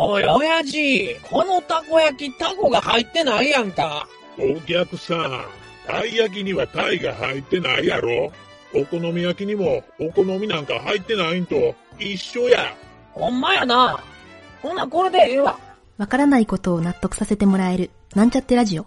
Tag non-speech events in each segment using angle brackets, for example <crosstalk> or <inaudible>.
おい、親父、このたこ焼き、タコが入ってないやんか。お客さん、たい焼きにはタイが入ってないやろお好み焼きにもお好みなんか入ってないんと一緒や。ほんまやな。ほな、これでええわ。わからないことを納得させてもらえる、なんちゃってラジオ。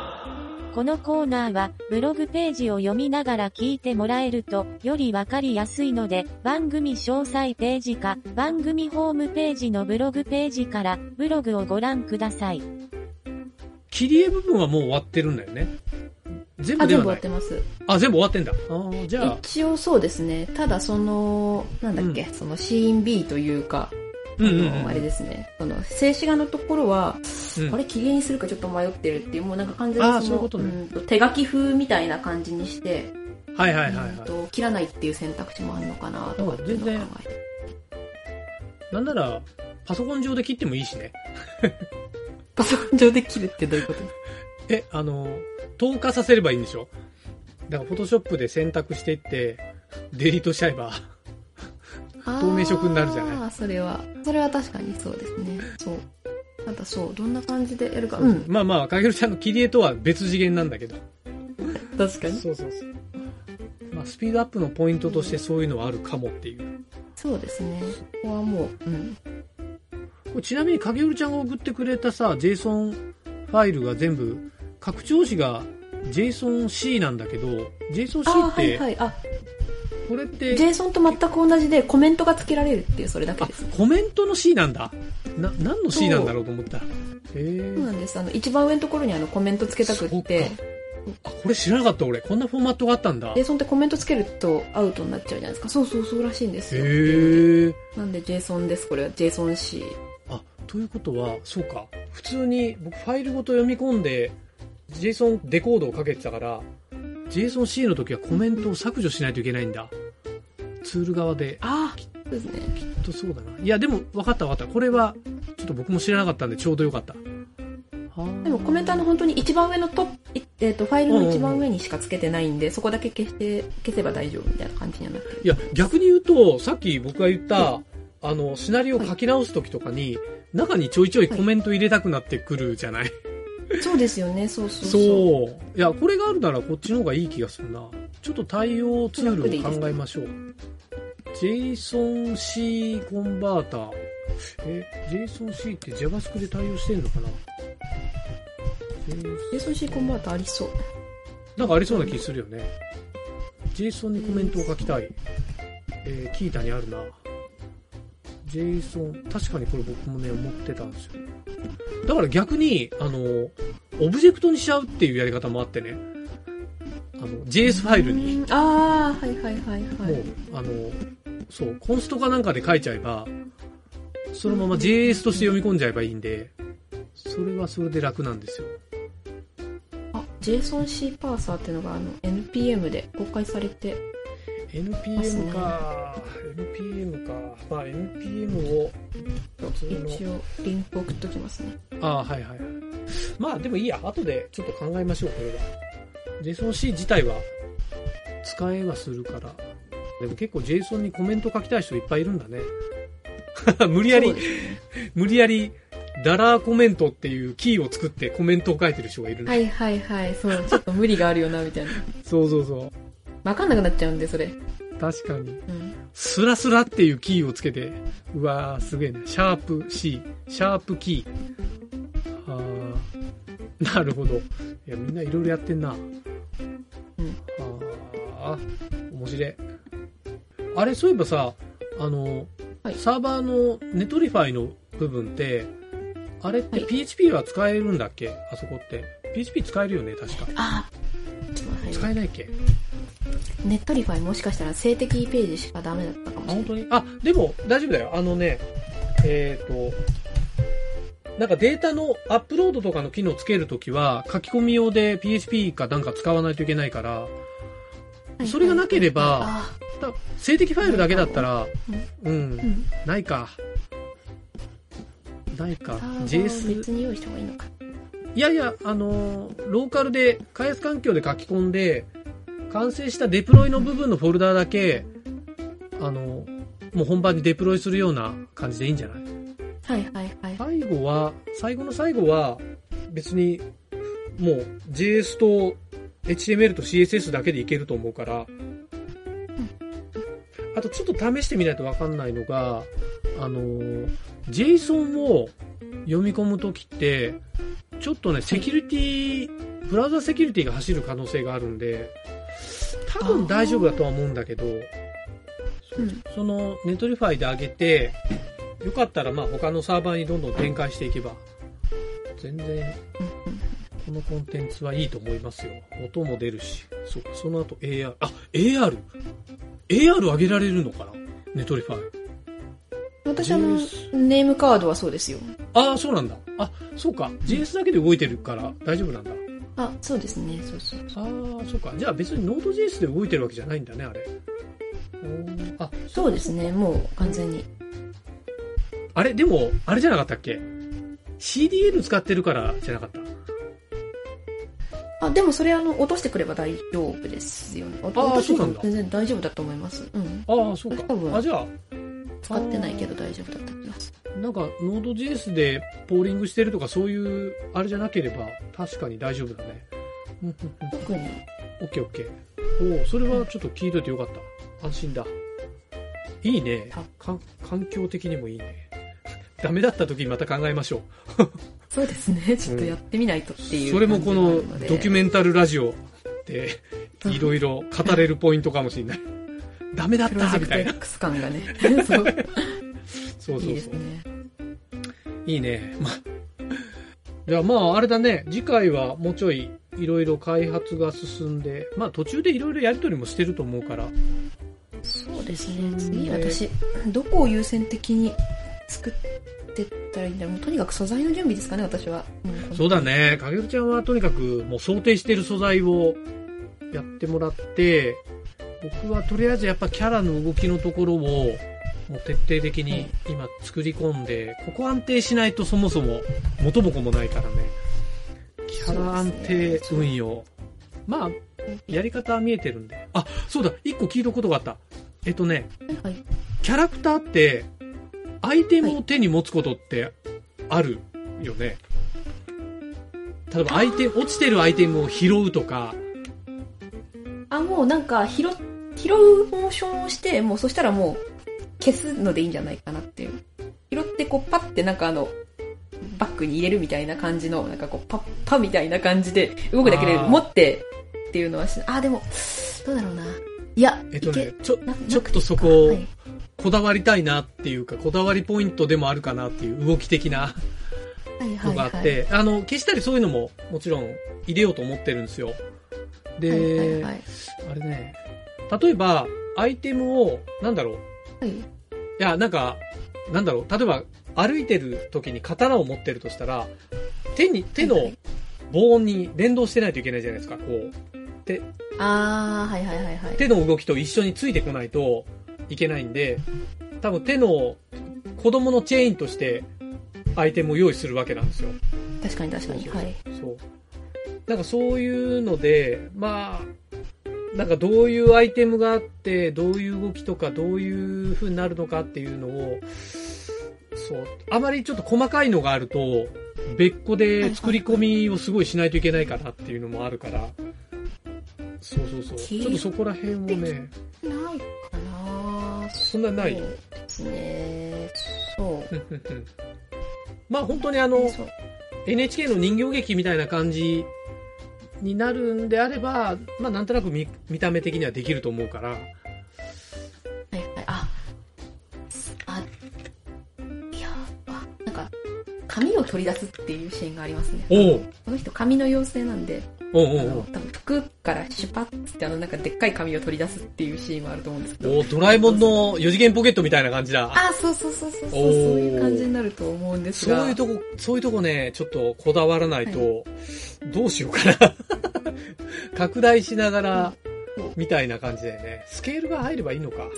このコーナーは、ブログページを読みながら聞いてもらえると、よりわかりやすいので、番組詳細ページか、番組ホームページのブログページから、ブログをご覧ください。ー。切り絵部分はもう終わってるんだよね。全部あ、全部終わってます。あ、全部終わってんだ。あーじゃあ、一応そうですね。ただその、なんだっけ、そのシーン B というか、うんうんうんあのあれですね。その、静止画のところは、うん。あれ、綺麗にするかちょっと迷ってるっていう、もうなんか完全にそうの、うんと手書き風みたいな感じにして、はいはいはい切らないっていう選択肢もあるのかなとかっていうのを考えて。なんなら、パソコン上で切ってもいいしね。<laughs> パソコン上で切るってどういうこと？<laughs> え、あの、透過させればいいんでしょ？だから、フォトショップで選択していって、デリートしちゃえば、透明色になるじゃないそれは、それは確かにそうですね。そう。ただそう、どんな感じでやるか。うん。まあまあ、かげるちゃんの切り絵とは別次元なんだけど。<laughs> 確かに。そうそうそう。まあ、スピードアップのポイントとしてそういうのはあるかもっていう。そうですね。ここはもう、うん。これちなみに影織ちゃんが送ってくれたさ JSON ファイルが全部拡張子が JSONC なんだけど JSONC ってはいはい。あ、これって JSON と全く同じでコメントが付けられるっていうそれだけあです。コメントの C なんだな何の C なんだろうと思ったへそうえなんです。あの、一番上のところにあのコメント付けたくって、あこれ知らなかった俺こんなフォーマットがあったんだへ JSON ってコメント付けるとアウトになっちゃうじゃないですか。そうそうそうらしいんですよ。えなんで JSON です。これは JSONC。あということはそうか普通に僕ファイルごと読み込んで JSON デコードをかけてたから JSONC の時はコメントを削除しないといけないんだツール側でああ、そうですね。きっとそうだな。いや、でも、分かった分かった。これは、ちょっと僕も知らなかったんで、ちょうどよかった。はあでもコメントあの本当に一番上のトップ、いえっ、と、ファイルの一番上にしか付けてないんで、そこだけ消して、消せば大丈夫みたいな感じにはなってる。いや、逆に言うと、さっき僕が言った、あの、シナリオを書き直す時とかに、中にちょいちょいコメント入れたくなってくるじゃない、そうですよね、そうそうそうそう。いや、これがあるならこっちの方がいい気がするな。ちょっと対応ツールを考えましょう。JSON-C コンバーター。え、JSON-C って JavaScript で対応してんのかな？JSONC コンバーターありそう。なんかありそうな気するよね。JSON にコメントを書きたい。えー、キータにあるな。JSON、確かにこれ僕もね、思ってたんですよ。だから逆に、あの、オブジェクトにしちゃうっていうやり方もあってね。あの、JS ファイルに、ああ、はいはいはいはい。もう、あの、そう、コンストかなんかで書いちゃえば、そのまま JS として読み込んじゃえばいいんで、それはそれで楽なんですよ。あ、JSONC パーサーっていうのがあの NPM で公開されて、NPM か、NPM か。まあ NPM を、一応リンク送っときますね。ああ、はいはいはい。まあでもいいや、後でちょっと考えましょう、これは。JSON-C 自体は使えはするから。でも結構 JSON にコメント書きたい人いっぱいいるんだね。<laughs> 無理やりね無理やり、ダラーコメントっていうキーを作ってコメントを書いてる人がいるね。はいはいはい、そう、ちょっと無理があるよな、みたいな。そうそうそう。わかんなくなっちゃうんで、それ。確かに。うん。スラスラっていうキーをつけて、うわー、すげえね。シャープ C、シャープキー。あー、なるほど。いや、みんないろいろやってんな。うん。あー、面白い。あれ、そういえばさ、あの、はいサーバーの Netlify の部分って、あれってはい PHP は使えるんだっけ？あそこって。PHP 使えるよね、確か。あ使えないっけ？ Netlify もしかしたら静的ページしかダメだったかもしあ、れない。本当に？あ、でも大丈夫だよ。あのね、えっ、と、なんかデータのアップロードとかの機能つけるときは、書き込み用で PHP かなんか使わないといけないから、それがなければあだ静的ファイルだけだったら、う、うんん。ないか。ないか JS、別に用意した方がいいのか。いやいや、あのーローカルで、開発環境で書き込んで、完成したデプロイの部分のフォルダーだけ、あのーもう本番にデプロイするような感じでいいんじゃない？はいはいはい。最後は、最後の最後は、別に、もう JS と HTML と CSS だけでいけると思うから、あとちょっと試してみないとわかんないのが、あのー、JSON を読み込むときって、ちょっとね、セキュリティ、ブラウザセキュリティが走る可能性があるんで、多分大丈夫だとは思うんだけど、うん。その Netlify で上げて、よかったらまあ他のサーバーにどんどん展開していけば、全然このコンテンツはいいと思いますよ。音も出るし。そうか、その後 AR。あ、AR!AR 上げられるのかな？ Netlify。私あの JS、ネームカードはそうですよ。ああ、そうなんだ。あ、そうか。JS だけで動いてるから大丈夫なんだ。あ、そうですね。そうそう。ああ、そうか。じゃあ別に Node.js で動いてるわけじゃないんだね、あれ。あ、そうですね。もう完全に。あれ？でも、あれじゃなかったっけ ?CDN 使ってるからじゃなかった？あ、でもそれあの、落としてくれば大丈夫ですよね。落としてそうなんだ全然大丈夫だと思います。うん。ああ、そうか多。分あ、じゃあ、使ってないけど大丈夫だった気がすなんか、Node.js でポーリングしてるとかそういう、あれじゃなければ、確かに大丈夫だね。特に。オッケーオッケー。おお、それはちょっと聞いといてよかった。安心だ。いいね環境的にもいいね。ダメだった時にまた考えましょそうですね。ちょっとやってみないとってう。いう。それもこのドキュメメンタルラジオで、いろいろ語れるポイントかもしれない。<laughs> ダメだっプロジェクトたみたいな。X 感がね。そう。そうそうそう。いいですね。いいね。まあ、じゃあまああれだね、次回はもうちょいいろいろ開発が進んで、まあ途中でいろいろやりとりもしてると思うから、そうですうんね。次私、どこを優先的に作ってったらいいんだろう。もうとにかく素材の準備ですかね、私は。うんそうだ。ね、かげるちゃんはとにかくもう想定してる素材をやってもらって、僕はとりあえずやっぱキャラの動きのところをもう徹底的に今作り込んで、ここ安定しないとそもそも元も子もないからね。キャラ安定運用。まあ、やり方は見えてるんで。あ、そうだ、一個聞いたことがあった。えっとね、はい。キャラクターって、アイテムを手に持つことってあるよね。例えば、アイテム、落ちてるアイテムを拾うとか、あ、もうなんか、拾、拾うモーションをして、もうそしたらもう消すのでいいんじゃないかなっていう。拾ってこうパッてなんかあの、バッグに入れるみたいな感じの、なんかこうパッパみたいな感じで動くだけで持ってっていうのはし、あ、でも、どうだろうな。いや、えっとね、ちょな、ちょっとそこをはいこだわりたいなっていうか、こだわりポイントでもあるかなっていう動き的なはいはいはい。のがあって、あの、消したりそういうのももちろん入れようと思ってるんですよ。で、はいはいはい。あれね、例えば、アイテムを、なんだろう、はい。いや、なんか、なんだろう、例えば、歩いてる時に刀を持ってるとしたら、手に、手のはいはい棒に連動してないといけないじゃないですか、こう。手、あー、はいはいはいはい。手の動きと一緒についてこないといけないんで、多分手の子供のチェーンとしてアイテムを用意するわけなんですよ。確かに確かに。はい。そう。なんかそういうので、まあ、なんかどういうアイテムがあって、どういう動きとか、どういう風になるのかっていうのを、そう、あまりちょっと細かいのがあると、別個で作り込みをすごいしないといけないかなっていうのもあるから、そうそうそう。ちょっとそこら辺をね、なそんなないそうですね。そう。<laughs> まあ本当にあの、NHK の人形劇みたいな感じになるんであれば、まあなんとなく見見た目的にはできると思うから、はいはい。あ、あ、いや、あ、なんか、紙を取り出すっていうシーンがありますね。おうこの人紙の妖精なんで、うんうあのんうん。多分服からシュパッつってあのなんかでっかい紙を取り出すっていうシーンもあると思うんですけど。おドラえもんの4次元ポケットみたいな感じだ。あ、そうそうそうそうそう、いう感じになると思うんですが。そういうとこ、そういうとこね、ちょっとこだわらないと、どうしようかな。<laughs> 拡大しながらみたいな感じだよね。スケールが入ればいいのか。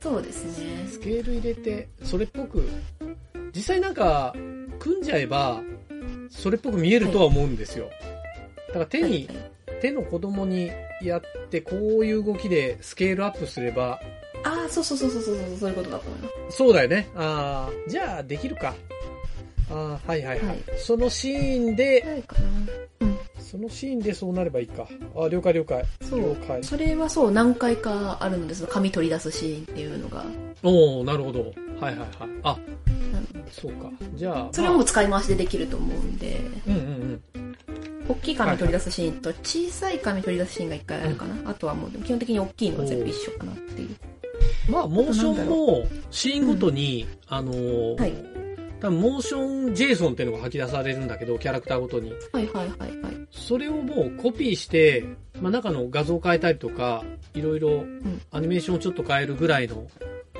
そうですね。スケール入れて、それっぽく、実際なんか、組んじゃえば、それっぽく見えるとは思うんですよ。だから手に、はい手の子供にやって、こういう動きでスケールアップすれば、ああ、そうそうそうそうそう、そういうことだと思います。そうだよね。ああ、じゃあできるか。ああ、はいはいはい。はいそのシーンで、ないかな。うん。そのシーンでそうなればいいか。あ了解了解。そう了解。それはそう、何回かあるんです紙取り出すシーンっていうのが。おおなるほど。はいはいはい。あ、そうか。じゃあ、それはもう使い回しでできると思うんで、まあうんうんうん。大きい紙取り出すシーンと小さい紙取り出すシーンが一回あるかな。あとはもう基本的に大きいのは全部一緒かなっていう。まあ、モーションも、シーンごとに、あのーはい多分、モーション JSON っていうのが吐き出されるんだけど、キャラクターごとに。はいはいはいはい。それをもうコピーして、まあ、中の画像を変えたりとか、いろいろアニメーションをちょっと変えるぐらいの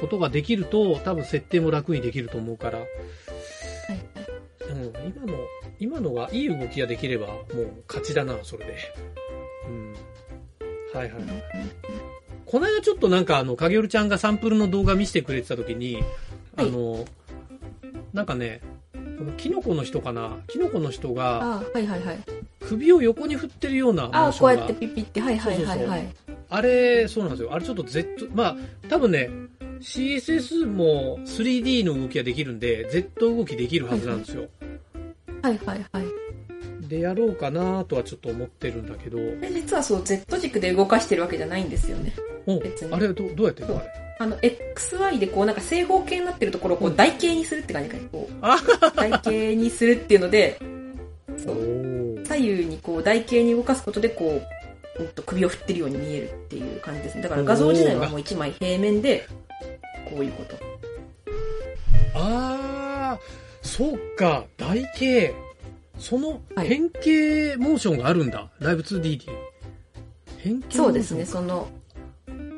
ことができると、多分設定も楽にできると思うから。うん、今の、今のがいい動きができれば、もう勝ちだな、それで。うん。はいはい。この間ちょっとなんかあの、影織ちゃんがサンプルの動画見せてくれてた時に、あの、なんかね、このキノコの人かな？キノコの人がああ、はいはいはい。首を横に振ってるようなモああ、ーションがこうやってピッピって、はいはいはいはい。あれ、そうなんですよ。あれちょっと Z、まあ、多分ね、CSS も 3D の動きができるんで、Z 動きできるはずなんですよ。はいはいはい。で、やろうかなとはちょっと思ってるんだけど、で実はそう、Z 軸で動かしてるわけじゃないんですよね。お別にあれどどうやってんの？あれ。あの、XY でこうなんか正方形になってるところをこううん台形にするって感じかね。こう、あ <laughs> 台形にするっていうので、そおう、ー左右にこう台形に動かすことでこう、うんと首を振ってるように見えるっていう感じですね。だから画像自体はもう一枚平面で、こういうこと。あー、そうか、台形。そのはい変形モーションがあるんだ。ライブ 2D に。変形そうですね、その、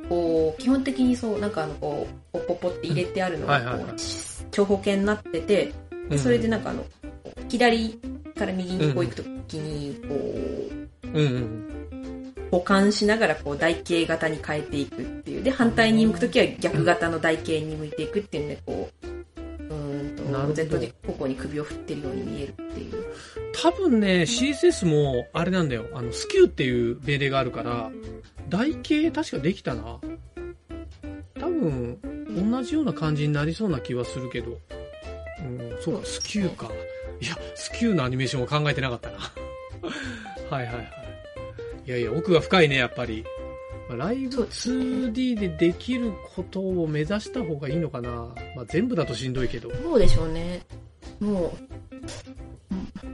こう、基本的にそう、なんかあの、こう、ポッポッポって入れてあるのが、はいはいはいこう、長方形になってて、でそれでなんかあの、左から右にこう行くときに、こう、うんうん。保管しながらこう台形型に変えていくっていう。で、反対に向くときは逆型の台形に向いていくっていうんで、こう、Z 軸方向に首を振ってるように見えるっていう。多分ね、CSS も、あれなんだよ。あの、スキューっていう命令があるから、台形確かできたな。多分、同じような感じになりそうな気はするけど。うん、そうか、スキューか。いや、スキューのアニメーションは考えてなかったな。<laughs> はいはいはい。いやいや、奥が深いね、やっぱり。まあライブそうですね 2D でできることを目指した方がいいのかな。まあ、全部だとしんどいけど。どうでしょうね。もう、うん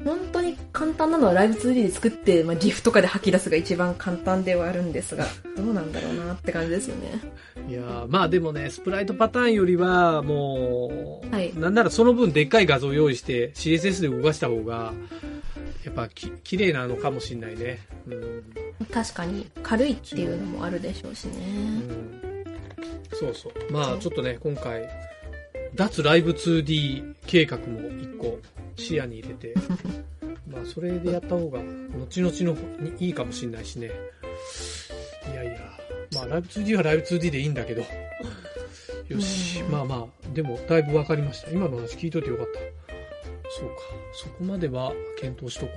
本当に簡単なのはライブ 2D で作って、まあ、GIF とかで吐き出すが一番簡単ではあるんですが、どうなんだろうなって感じですよね。いやーまあでもね、スプライトパターンよりは、もう、はいなんならその分でっかい画像を用意して CSS で動かした方が、やっぱき綺麗なのかもしんないね。うん。確かに軽いっていうのもあるでしょうしうね。ん、そうそう。まあちょっとね、今回、脱ライブ 2D 計画も一個視野に入れて、<laughs> まあそれでやった方が、後々のにいいかもしんないしね。いやいや、まあライブ 2D はライブ 2D でいいんだけど、<laughs> よし、うんまあまあ、でもだいぶわかりました。今の話聞いといてよかった。そうか、そこまでは検討しとこ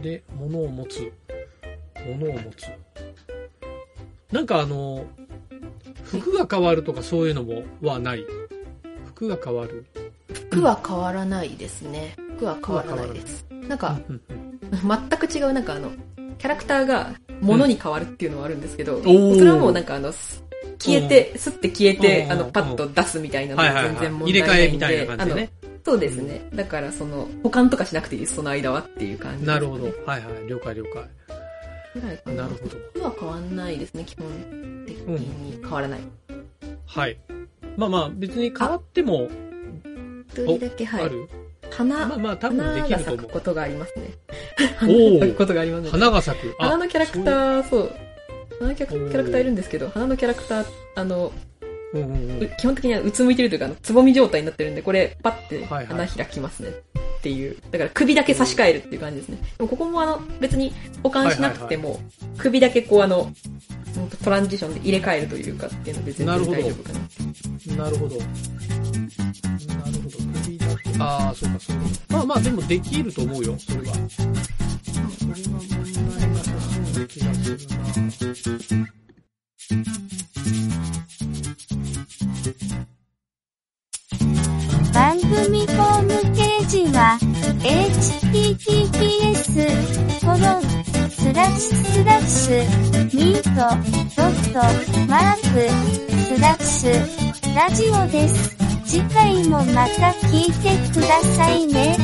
う。で、物を持つ。物を持つ。なんかあの、服が変わるとかそういうのもはない。服が変わる。服は変わらないですね。服は変わらないです。なんか、うんうん全く違う、なんかあの、キャラクターが物に変わるっていうのはあるんですけど、ーそれはもうなんかあの、す消えて、スッて消えて、うんあの、パッと出すみたいなのは。全然問入れ題ないんで、替えみたいな感じでね。そうですね。だからその、保管とかしなくていいです、その間はっていう感じね。なるほど。はいはい。了解了解。ぐらいかな。なるほど。服は変わんないですね、基本的に変わらない。はい。まあまあ、別に変わっても、一人だけ、はい。ある、花、まあまあ、多分で花きると思う。が咲くことがありますね。おーことがありますね。花が咲く。花のキャラクター。ー、そう。花のキャラクターいるんですけど、花のキャラクター、あの、うんうんうんう基本的にはうつむいてるというか、つぼみ状態になってるんで、これ、パッてはいはい花開きますね。っていう。だから首だけ差し替えるっていう感じですね。でもここもあの、別に保管しなくても、首だけこうあの、トランジションで入れ替えるというかっていうので全然大丈夫かな。なるほど。なるほど。首だけ。ああ、そうか、そうか。まあまあ、でもできると思うよ、それは。それは問題なさそうな気がするな。番組ホームページは、https, コロン、スラッシュスラッシュ、ミート、ドット、マーク、スラッシュ、ラジオです。次回もまた聞いてくださいね。